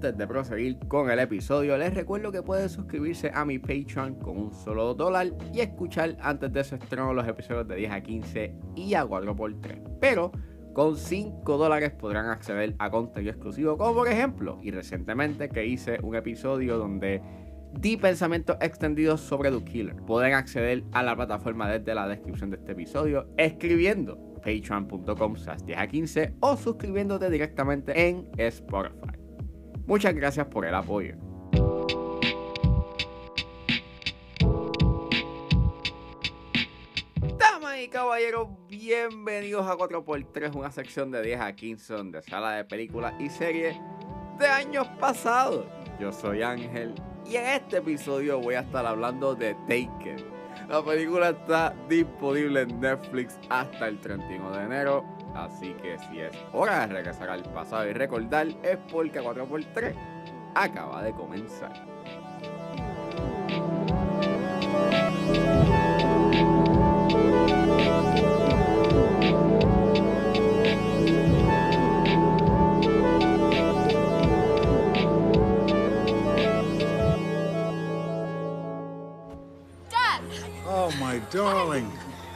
Antes de proseguir con el episodio, les recuerdo que pueden suscribirse a mi Patreon con un solo dólar y escuchar antes de su estreno los episodios de 10 a 15 y a 4x3. Pero con 5 dólares podrán acceder a contenido exclusivo, como por ejemplo, y recientemente que hice un episodio donde di pensamientos extendidos sobre The Killer. Pueden acceder a la plataforma desde la descripción de este episodio escribiendo patreon.com 10 a 15 o suscribiéndote directamente en Spotify. Muchas gracias por el apoyo. Damas y caballeros, bienvenidos a 4x3, una sección de 10 a 15 donde sala de películas y series de años pasados. Yo soy Ángel y en este episodio voy a estar hablando de Taken. La película está disponible en Netflix hasta el 31 de enero, así que si es hora de regresar al pasado y recordar, es porque 4x3 acaba de comenzar.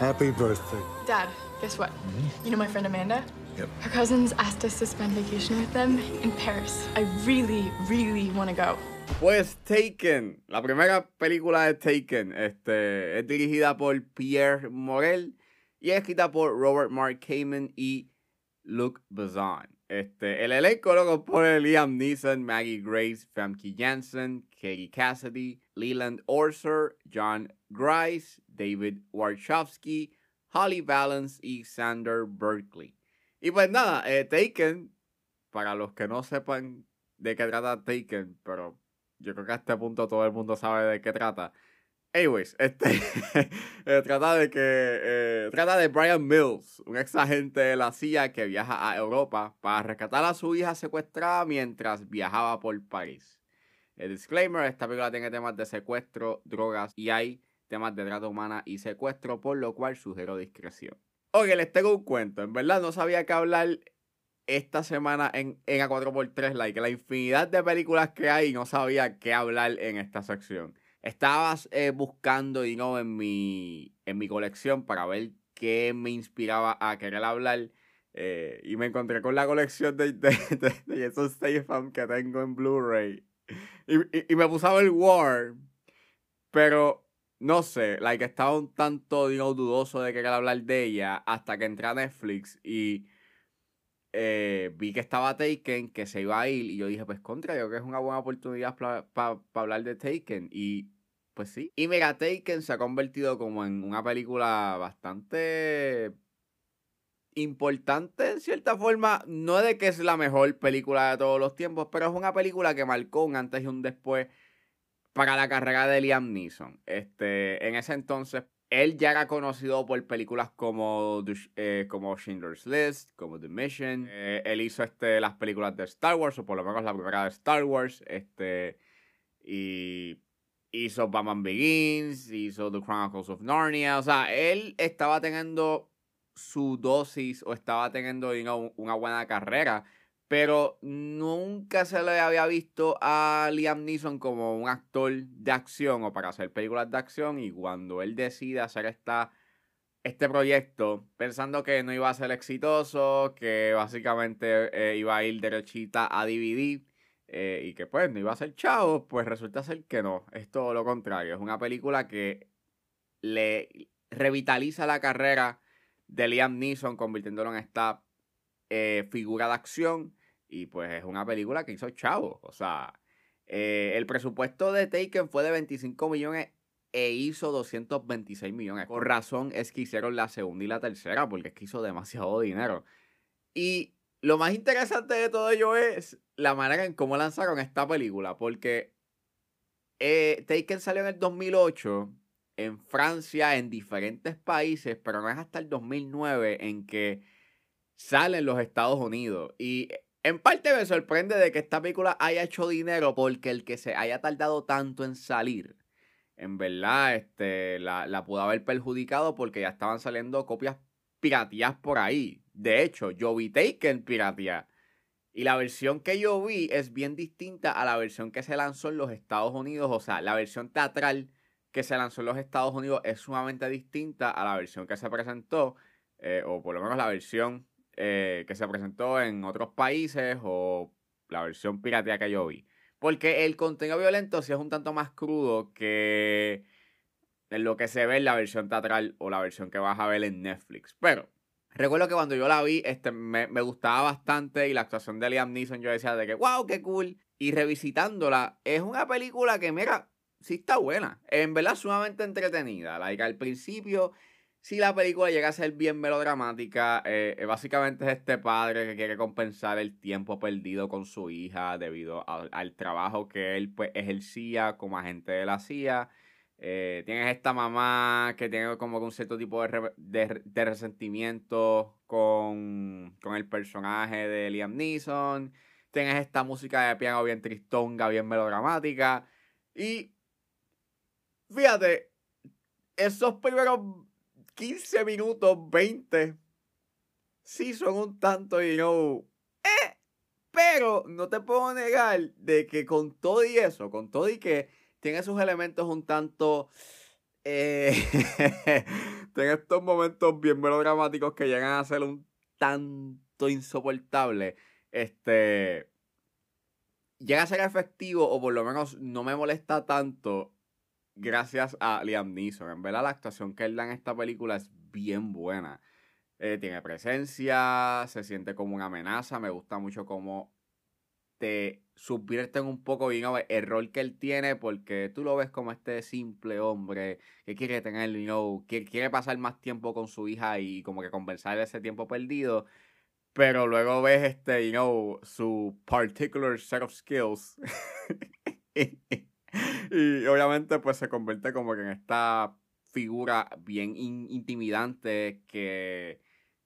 Happy birthday. Dad, guess what? Mm-hmm. You know my friend Amanda? Yep. Her cousins asked us to spend vacation with them in Paris. I really, really want to go. Pues Taken, la primera película de Taken, este, es dirigida por Pierre Morel y es escrita por Robert Mark Kamen y Luc Besson. Este, el elenco lo compone Liam Neeson, Maggie Grace, Famke Janssen, Katie Cassidy, Leland Orser, John Grice, David Warshawski, Holly Valance y Sander Berkeley. Y pues nada, eh, Taken, para los que no sepan de qué trata Taken, pero yo creo que a este punto todo el mundo sabe de qué trata. Anyways, este eh, trata de que eh, trata de Brian Mills, un ex agente de la CIA que viaja a Europa para rescatar a su hija secuestrada mientras viajaba por París. El disclaimer, esta película tiene temas de secuestro, drogas y hay temas de trata humana y secuestro, por lo cual sugiero discreción. Oye, les tengo un cuento. En verdad no sabía qué hablar esta semana en, en A4x3, like, la infinidad de películas que hay y no sabía qué hablar en esta sección. Estaba eh, buscando y no en mi, en mi colección para ver qué me inspiraba a querer hablar. eh, y me encontré con la colección de, de, de, Jason Statham que tengo en Blu-ray. Y, y, me puse a ver War. Pero no sé, like, estaba un tanto digo, dudoso de querer hablar de ella hasta que entré a Netflix y eh, vi que estaba Taken, que se iba a ir, y yo dije, pues contra, yo creo que es una buena oportunidad para hablar de Taken. Y pues sí. Y mira, Taken se ha convertido como en una película bastante importante en cierta forma. No de que es la mejor película de todos los tiempos, pero es una película que marcó un antes y un después para la carrera de Liam Neeson. Este, en ese entonces, él ya era conocido por películas como, eh, como Schindler's List, como The Mission. Eh, él hizo este, las películas de Star Wars, o por lo menos la primera de Star Wars. Este, y hizo Batman Begins, hizo The Chronicles of Narnia. O sea, él estaba teniendo su dosis o estaba teniendo una buena carrera. Pero nunca se le había visto a Liam Neeson como un actor de acción o para hacer películas de acción. Y cuando él decide hacer esta, este proyecto, pensando que no iba a ser exitoso, que básicamente eh, iba a ir derechita a DVD eh, y que pues no iba a ser chavo, pues resulta ser que no. Es todo lo contrario. Es una película que le revitaliza la carrera de Liam Neeson, convirtiéndolo en esta eh, figura de acción. Y pues es una película que hizo chavo. O sea, eh, el presupuesto de Taken fue de 25 millones e hizo 226 millones. Por razón es que hicieron la segunda y la tercera, porque es que hizo demasiado dinero. Y lo más interesante de todo ello es la manera en cómo lanzaron esta película, porque eh, Taken salió en el 2008 en Francia, en diferentes países, pero no es hasta el 2009 en que sale en los Estados Unidos. Y en parte me sorprende de que esta película haya hecho dinero porque el que se haya tardado tanto en salir, en verdad, este, la, la pudo haber perjudicado porque ya estaban saliendo copias piratías por ahí. De hecho, yo vi Taken piratear. Y la versión que yo vi es bien distinta a la versión que se lanzó en los Estados Unidos. O sea, la versión teatral que se lanzó en los Estados Unidos es sumamente distinta a la versión que se presentó, eh, o por lo menos la versión eh, que se presentó en otros países o la versión piratea que yo vi. Porque el contenido violento sí es un tanto más crudo que lo que se ve en la versión teatral o la versión que vas a ver en Netflix. Pero recuerdo que cuando yo la vi, este, me, me gustaba bastante y la actuación de Liam Neeson yo decía de que, wow, qué cool. Y revisitándola, es una película que, mira, sí está buena. En verdad, sumamente entretenida. Like, al principio, si la película llega a ser bien melodramática, eh, eh, básicamente es este padre que quiere compensar el tiempo perdido con su hija debido al trabajo que él pues, ejercía como agente de la CIA. Eh, tienes esta mamá que tiene como un cierto tipo de, de, resentimiento con, con, el personaje de Liam Neeson. Tienes esta música de piano bien tristonga, bien melodramática. Y fíjate, esos primeros 15 minutos, 20, sí son un tanto, y no eh, pero no te puedo negar de que con todo y eso, con todo y que tiene sus elementos un tanto... Eh, tiene estos momentos bien melodramáticos que llegan a ser un tanto insoportable. Este. Llega a ser efectivo, o por lo menos no me molesta tanto, gracias a Liam Neeson. En verdad, la actuación que él da en esta película es bien buena. Eh, tiene presencia, se siente como una amenaza. Me gusta mucho cómo te subvierten un poco bien el rol que él tiene porque tú lo ves como este simple hombre que quiere tener, you know, que quiere pasar más tiempo con su hija y como que compensar ese tiempo perdido. Pero luego ves este, you know, su particular set of skills. y obviamente pues se convierte como que en esta figura bien intimidante que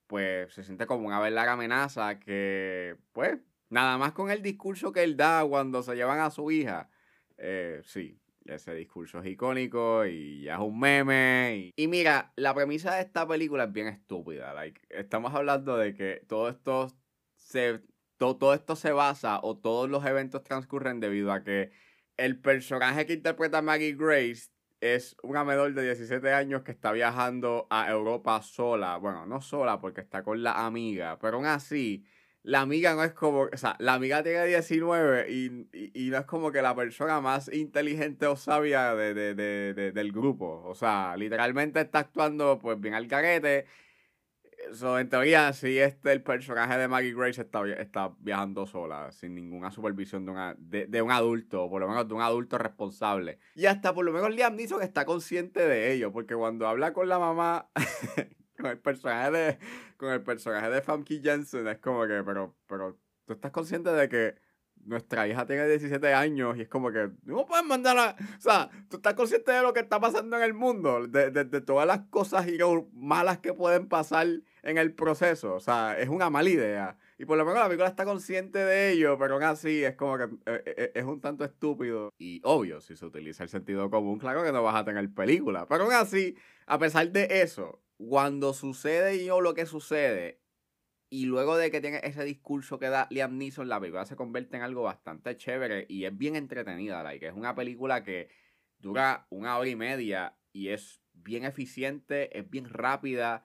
pues se siente como una verdadera amenaza que pues Nada más con el discurso que él da cuando se llevan a su hija. Eh, sí, ese discurso es icónico y ya es un meme. Y, mira, la premisa de esta película es bien estúpida. Like, estamos hablando de que todo esto se. todo esto se basa o todos los eventos transcurren debido a que el personaje que interpreta Maggie Grace es una menor de 17 años que está viajando a Europa sola. Bueno, no sola porque está con la amiga, pero aún así la amiga no es como, o sea, la amiga tiene 19 y, y, no es como que la persona más inteligente o sabia de, del grupo. O sea, literalmente está actuando pues bien al carete. So, en teoría, si este el personaje de Maggie Grace está, está viajando sola, sin ninguna supervisión de, una, de, un adulto, o por lo menos de un adulto responsable. Y hasta por lo menos Liam Neeson está consciente de ello, porque cuando habla con la mamá, con el personaje de con el personaje de Famke Jensen es como que pero pero tú estás consciente de que nuestra hija tiene 17 años y es como que no puedes mandar a o sea tú estás consciente de lo que está pasando en el mundo de, de, todas las cosas y malas que pueden pasar en el proceso o sea es una mala idea y por lo menos la película está consciente de ello, pero aún así es como que eh, eh, es un tanto estúpido. Y obvio, si se utiliza el sentido común, claro que no vas a tener película. Pero aún así, a pesar de eso, cuando sucede yo lo que sucede, y luego de que tiene ese discurso que da Liam Neeson, la película se convierte en algo bastante chévere y es bien entretenida. Like, es una película que dura una hora y media y es bien eficiente, es bien rápida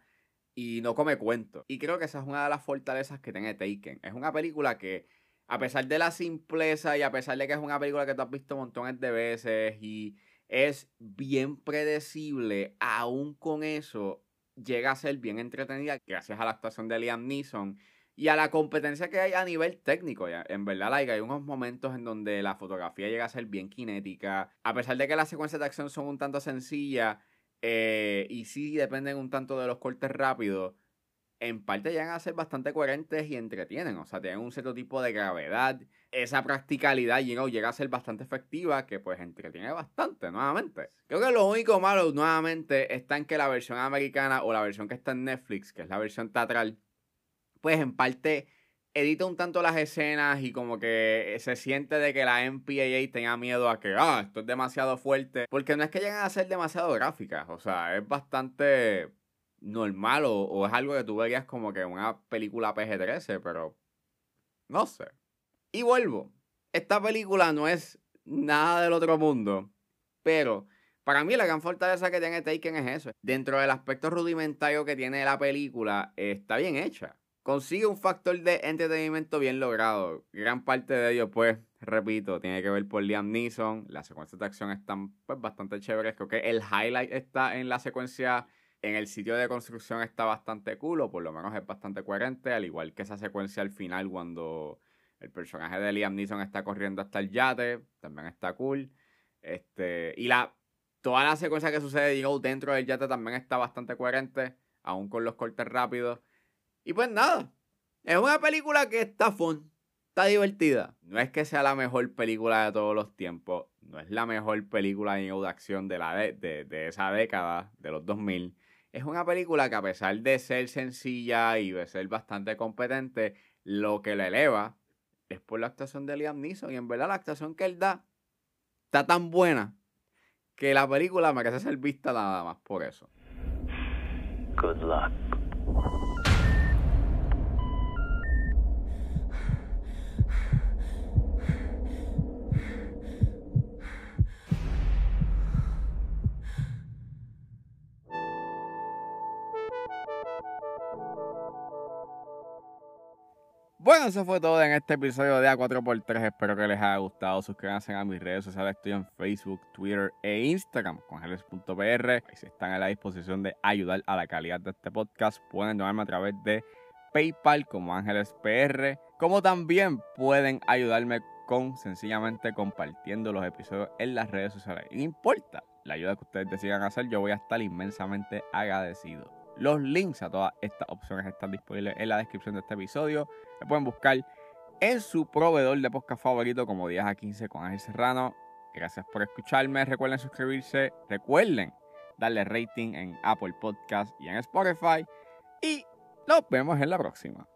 y no come cuento. Y creo que esa es una de las fortalezas que tiene Taken. Es una película que, a pesar de la simpleza y a pesar de que es una película que tú has visto montones de veces y es bien predecible, aún con eso llega a ser bien entretenida gracias a la actuación de Liam Neeson y a la competencia que hay a nivel técnico. En verdad, like, hay unos momentos en donde la fotografía llega a ser bien cinética. A pesar de que las secuencias de acción son un tanto sencillas eh, y sí dependen un tanto de los cortes rápidos, en parte llegan a ser bastante coherentes y entretienen. O sea, tienen un cierto tipo de gravedad. Esa practicalidad llega, llega a ser bastante efectiva, que pues entretiene bastante, nuevamente. Creo que lo único malo, nuevamente, está en que la versión americana o la versión que está en Netflix, que es la versión teatral, pues en parte edita un tanto las escenas y como que se siente de que la MPAA tenga miedo a que, ah, esto es demasiado fuerte. Porque no es que lleguen a ser demasiado gráficas, o sea, es bastante normal o, es algo que tú verías como que una película PG-13, pero No sé. Y vuelvo. Esta película no es nada del otro mundo, pero para mí la gran fortaleza que tiene Taken es eso. Dentro del aspecto rudimentario que tiene la película, está bien hecha. Consigue un factor de entretenimiento bien logrado. Gran parte de ello, pues, repito, tiene que ver por Liam Neeson. Las secuencias de acción están pues, bastante chéveres. Creo que el highlight está en la secuencia en el sitio de construcción está bastante cool, o por lo menos es bastante coherente, al igual que esa secuencia al final cuando el personaje de Liam Neeson está corriendo hasta el yate, también está cool. Este, y la toda la secuencia que sucede digo, dentro del yate también está bastante coherente, aún con los cortes rápidos. Y pues nada, es una película que está fun, está divertida. No es que sea la mejor película de todos los tiempos, no es la mejor película de acción de, la de, de esa década, de los 2000 es una película que a pesar de ser sencilla y de ser bastante competente, lo que le eleva es por la actuación de Liam Neeson. Y en verdad la actuación que él da está tan buena que la película merece ser vista nada más por eso. Good luck. Eso fue todo en este episodio de A4x3. Espero que les haya gustado. Suscríbanse a mis redes sociales. Estoy en Facebook, Twitter e Instagram con ángeles.pr. Ahí si están a la disposición de ayudar a la calidad de este podcast, pueden llamarme a través de PayPal como AngelesPR. Como también pueden ayudarme con sencillamente compartiendo los episodios en las redes sociales. No importa la ayuda que ustedes decidan hacer, yo voy a estar inmensamente agradecido. Los links a todas estas opciones están disponibles en la descripción de este episodio. Me pueden buscar en su proveedor de podcast favorito como 10 a 15 con Ángel Serrano. Gracias por escucharme. Recuerden suscribirse. Recuerden darle rating en Apple Podcast y en Spotify. Y nos vemos en la próxima.